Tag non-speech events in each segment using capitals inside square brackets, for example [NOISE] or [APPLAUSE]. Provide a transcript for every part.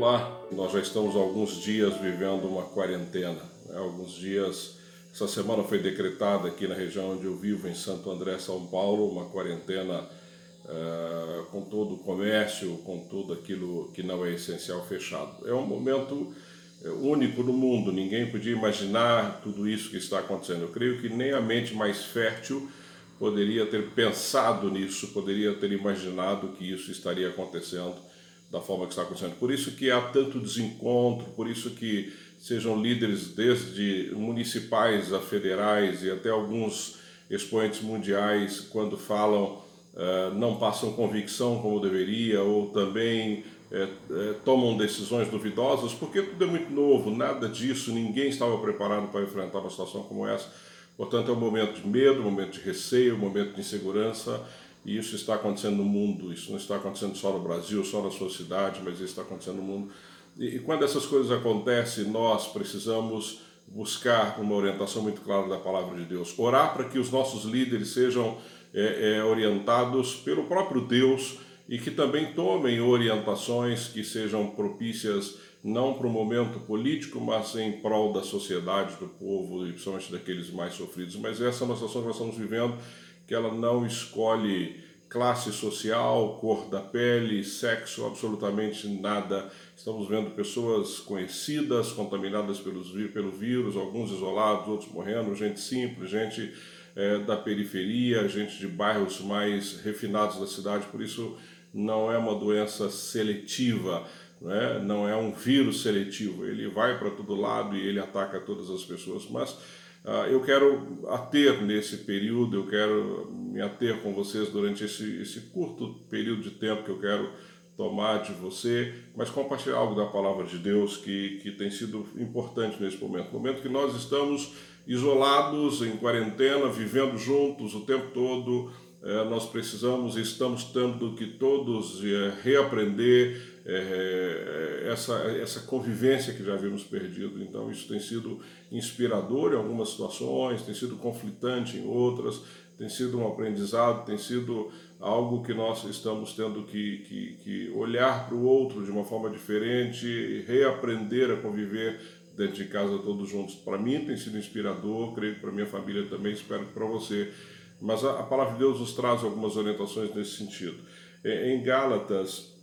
Olá, nós já estamos alguns dias vivendo uma quarentena. Né? Alguns dias, essa semana foi decretada aqui na região onde eu vivo, em Santo André, São Paulo, uma quarentena uh, com todo o comércio, com tudo aquilo que não é essencial fechado. É um momento eh, único no mundo, ninguém podia imaginar tudo isso que está acontecendo. Eu creio que nem a mente mais fértil poderia ter pensado nisso, poderia ter imaginado que isso estaria acontecendo da forma que está acontecendo. Por isso que há tanto desencontro, por isso que sejam líderes desde municipais a federais e até alguns expoentes mundiais, quando falam, uh, não passam convicção como deveria, ou também uh, tomam decisões duvidosas, porque tudo é muito novo, nada disso, ninguém estava preparado para enfrentar uma situação como essa. Portanto, é um momento de medo, um momento de receio, um momento de insegurança, e isso está acontecendo no mundo, isso não está acontecendo só no Brasil, só na sua cidade, mas isso está acontecendo no mundo. E, e quando essas coisas acontecem, nós precisamos buscar uma orientação muito clara da palavra de Deus. Orar para que os nossos líderes sejam é, é, orientados pelo próprio Deus e que também tomem orientações que sejam propícias não para o momento político, mas em prol da sociedade, do povo e principalmente daqueles mais sofridos. Mas essa é uma situação que nós estamos vivendo que ela não escolhe classe social, cor da pele, sexo, absolutamente nada. Estamos vendo pessoas conhecidas, contaminadas pelos, pelo vírus, alguns isolados, outros morrendo, gente simples, gente é, da periferia, gente de bairros mais refinados da cidade. Por isso, não é uma doença seletiva, não é, não é um vírus seletivo. Ele vai para todo lado e ele ataca todas as pessoas, mas eu quero ater nesse período, eu quero me ater com vocês durante esse, esse curto período de tempo que eu quero tomar de você, mas compartilhar algo da palavra de Deus que, que tem sido importante nesse momento. Momento que nós estamos isolados, em quarentena, vivendo juntos o tempo todo, é, nós precisamos e estamos tendo que todos é, reaprender é, essa, essa convivência que já havíamos perdido. Então, isso tem sido inspirador em algumas situações, tem sido conflitante em outras, tem sido um aprendizado, tem sido algo que nós estamos tendo que, que, que olhar para o outro de uma forma diferente, reaprender a conviver dentro de casa todos juntos. Para mim tem sido inspirador, creio que para minha família também, espero que para você mas a, a palavra de Deus nos traz algumas orientações nesse sentido. Em Gálatas,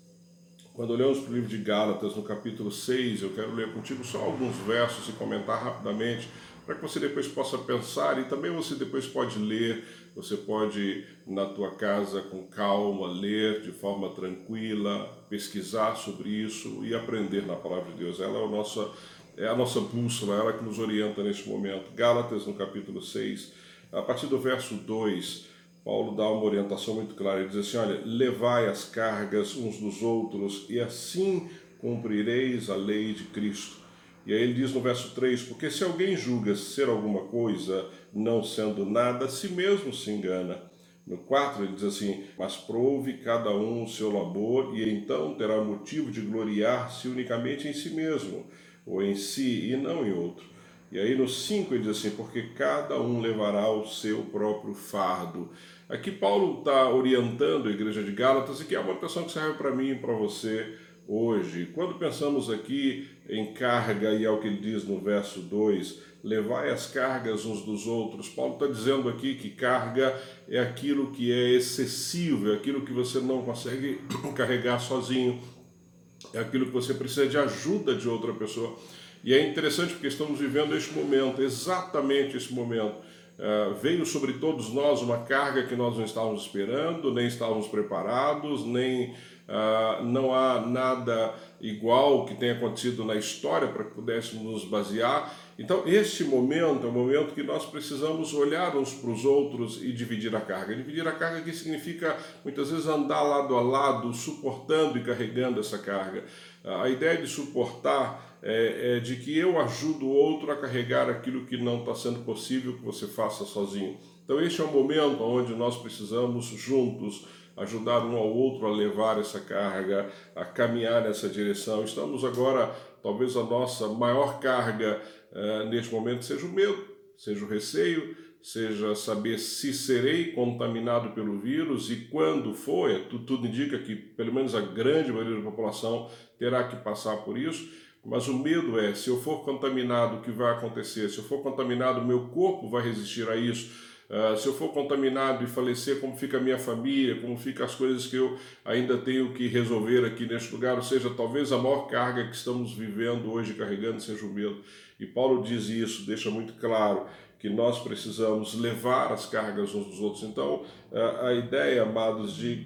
quando olhamos para o livro de Gálatas, no capítulo 6, eu quero ler contigo só alguns versos e comentar rapidamente, para que você depois possa pensar e também você depois pode ler, você pode na tua casa com calma ler de forma tranquila, pesquisar sobre isso e aprender na palavra de Deus. Ela é a nossa é a nossa bússola, ela que nos orienta neste momento. Gálatas no capítulo 6, a partir do verso 2, Paulo dá uma orientação muito clara. Ele diz assim: Olha, levai as cargas uns dos outros, e assim cumprireis a lei de Cristo. E aí ele diz no verso 3: Porque se alguém julga ser alguma coisa, não sendo nada, si mesmo se engana. No 4 ele diz assim: Mas prove cada um o seu labor, e então terá motivo de gloriar-se unicamente em si mesmo, ou em si e não em outro. E aí no 5 ele diz assim: porque cada um levará o seu próprio fardo. Aqui Paulo está orientando a igreja de Gálatas e que é uma orientação que serve para mim e para você hoje. Quando pensamos aqui em carga, e é o que ele diz no verso 2, levai as cargas uns dos outros. Paulo está dizendo aqui que carga é aquilo que é excessivo, é aquilo que você não consegue [CLEARS THROAT] carregar sozinho, é aquilo que você precisa de ajuda de outra pessoa. E é interessante porque estamos vivendo este momento, exatamente esse momento. Uh, veio sobre todos nós uma carga que nós não estávamos esperando, nem estávamos preparados, nem uh, não há nada igual que tenha acontecido na história para que pudéssemos nos basear. Então, este momento é o momento que nós precisamos olhar uns para os outros e dividir a carga. Dividir a carga que significa muitas vezes andar lado a lado, suportando e carregando essa carga. A ideia de suportar é, é de que eu ajudo o outro a carregar aquilo que não está sendo possível que você faça sozinho. Então, este é o momento onde nós precisamos juntos ajudar um ao outro a levar essa carga, a caminhar nessa direção. Estamos agora, talvez a nossa maior carga uh, neste momento seja o medo, seja o receio, seja saber se serei contaminado pelo vírus e quando for, tudo indica que pelo menos a grande maioria da população terá que passar por isso, mas o medo é, se eu for contaminado, o que vai acontecer? Se eu for contaminado, meu corpo vai resistir a isso? Uh, se eu for contaminado e falecer, como fica a minha família, como ficam as coisas que eu ainda tenho que resolver aqui neste lugar, ou seja, talvez a maior carga que estamos vivendo hoje, carregando, seja o medo. E Paulo diz isso, deixa muito claro que nós precisamos levar as cargas uns dos outros. Então, a ideia, amados, de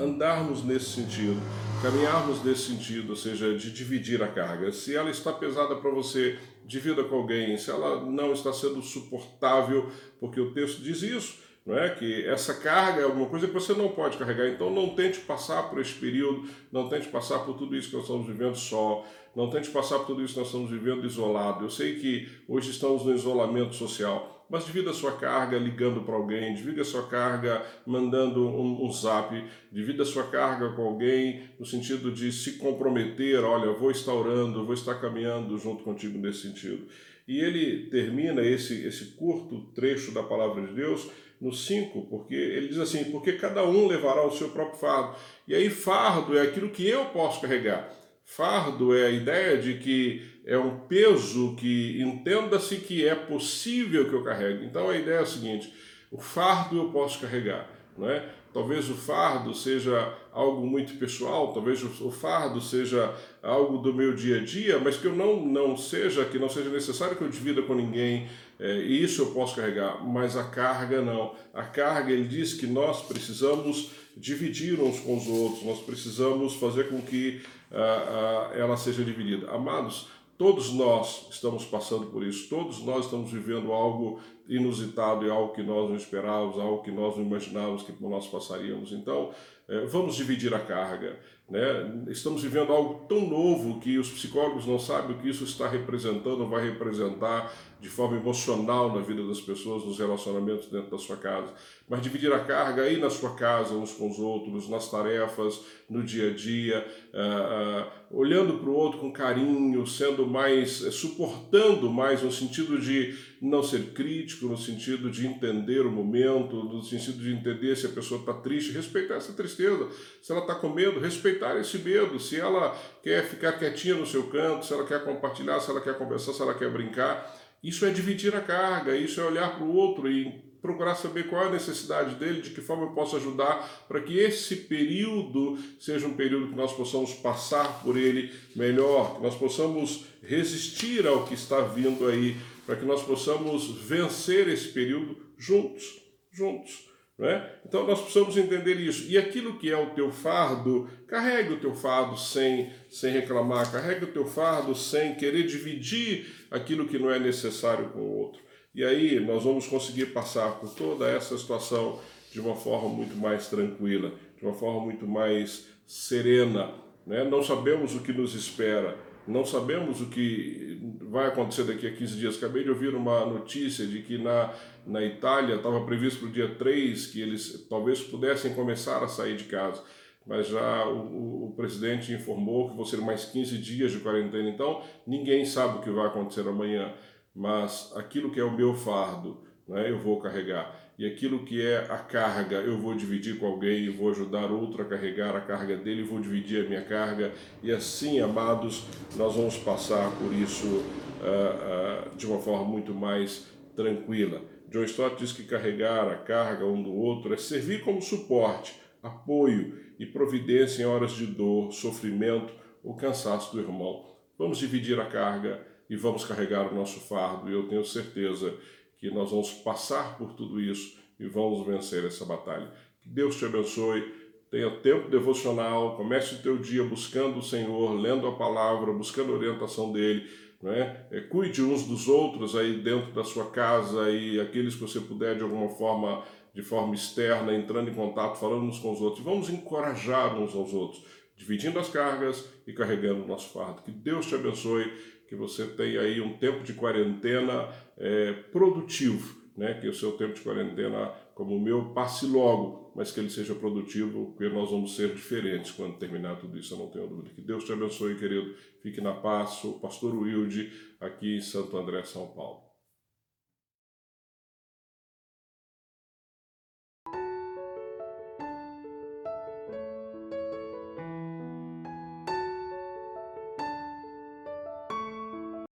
andarmos nesse sentido, caminharmos nesse sentido, ou seja, de dividir a carga. Se ela está pesada para você, divida com alguém. Se ela não está sendo suportável, porque o texto diz isso, não é? Que essa carga é alguma coisa que você não pode carregar. Então não tente passar por esse período, não tente passar por tudo isso que nós estamos vivendo só, não tente passar por tudo isso que nós estamos vivendo isolado. Eu sei que hoje estamos no isolamento social, mas divida sua carga ligando para alguém, divida sua carga mandando um, um zap, divida sua carga com alguém no sentido de se comprometer, olha, vou estar orando, vou estar caminhando junto contigo nesse sentido. E ele termina esse, esse curto trecho da palavra de Deus no 5, porque ele diz assim: porque cada um levará o seu próprio fardo. E aí, fardo é aquilo que eu posso carregar. Fardo é a ideia de que é um peso que entenda-se que é possível que eu carregue. Então a ideia é a seguinte: o fardo eu posso carregar, não é? Talvez o fardo seja algo muito pessoal, talvez o fardo seja algo do meu dia a dia, mas que eu não, não seja, que não seja necessário que eu divida com ninguém, é, e isso eu posso carregar, mas a carga não. A carga, ele diz que nós precisamos dividir uns com os outros, nós precisamos fazer com que ah, ah, ela seja dividida. Amados, Todos nós estamos passando por isso, todos nós estamos vivendo algo inusitado e algo que nós não esperávamos, algo que nós não imaginávamos que nós passaríamos. Então, eh, vamos dividir a carga. Né? Estamos vivendo algo tão novo que os psicólogos não sabem o que isso está representando, vai representar de forma emocional na vida das pessoas, nos relacionamentos dentro da sua casa. Mas dividir a carga aí na sua casa, uns com os outros, nas tarefas, no dia a dia, uh, uh, olhando para o outro com carinho, sendo mais, uh, suportando mais, no sentido de não ser crítico, no sentido de entender o momento, no sentido de entender se a pessoa está triste, respeitar essa tristeza. Se ela está com medo, respeitar esse medo. Se ela quer ficar quietinha no seu canto, se ela quer compartilhar, se ela quer conversar, se ela quer brincar. Isso é dividir a carga, isso é olhar para o outro e procurar saber qual é a necessidade dele, de que forma eu posso ajudar para que esse período seja um período que nós possamos passar por ele melhor, que nós possamos resistir ao que está vindo aí, para que nós possamos vencer esse período juntos, juntos. Né? Então nós precisamos entender isso. E aquilo que é o teu fardo, carregue o teu fardo sem, sem reclamar, carregue o teu fardo sem querer dividir aquilo que não é necessário com o outro. E aí nós vamos conseguir passar por toda essa situação de uma forma muito mais tranquila, de uma forma muito mais serena. Né? Não sabemos o que nos espera, não sabemos o que vai acontecer daqui a 15 dias. Acabei de ouvir uma notícia de que na, na Itália estava previsto para o dia 3 que eles talvez pudessem começar a sair de casa mas já o, o, presidente informou que vão ser mais 15 dias de quarentena, então ninguém sabe o que vai acontecer amanhã mas aquilo que é o meu fardo, né, eu vou carregar. E aquilo que é a carga, eu vou dividir com alguém, vou ajudar outro a carregar a carga dele, vou dividir a minha carga. E assim, amados, nós vamos passar por isso uh, uh, de uma forma muito mais tranquila. John Stott diz que carregar a carga um do outro é servir como suporte, apoio e providência em horas de dor, sofrimento ou cansaço do irmão. Vamos dividir a carga e vamos carregar o nosso fardo. E eu tenho certeza que nós vamos passar por tudo isso e vamos vencer essa batalha. Que Deus te abençoe. Tenha tempo devocional, comece o teu dia buscando o Senhor, lendo a palavra, buscando a orientação dele. Né? É, cuide uns dos outros aí dentro da sua casa e aqueles que você puder de alguma forma, de forma externa, entrando em contato, falando uns com os outros. Vamos encorajar uns aos outros, dividindo as cargas e carregando o nosso fardo. Que Deus te abençoe que você tenha aí um tempo de quarentena é, produtivo, né? que o seu tempo de quarentena, como o meu, passe logo, mas que ele seja produtivo, porque nós vamos ser diferentes quando terminar tudo isso, eu não tenho dúvida. Que Deus te abençoe, querido. Fique na paz. O pastor Wilde, aqui em Santo André, São Paulo.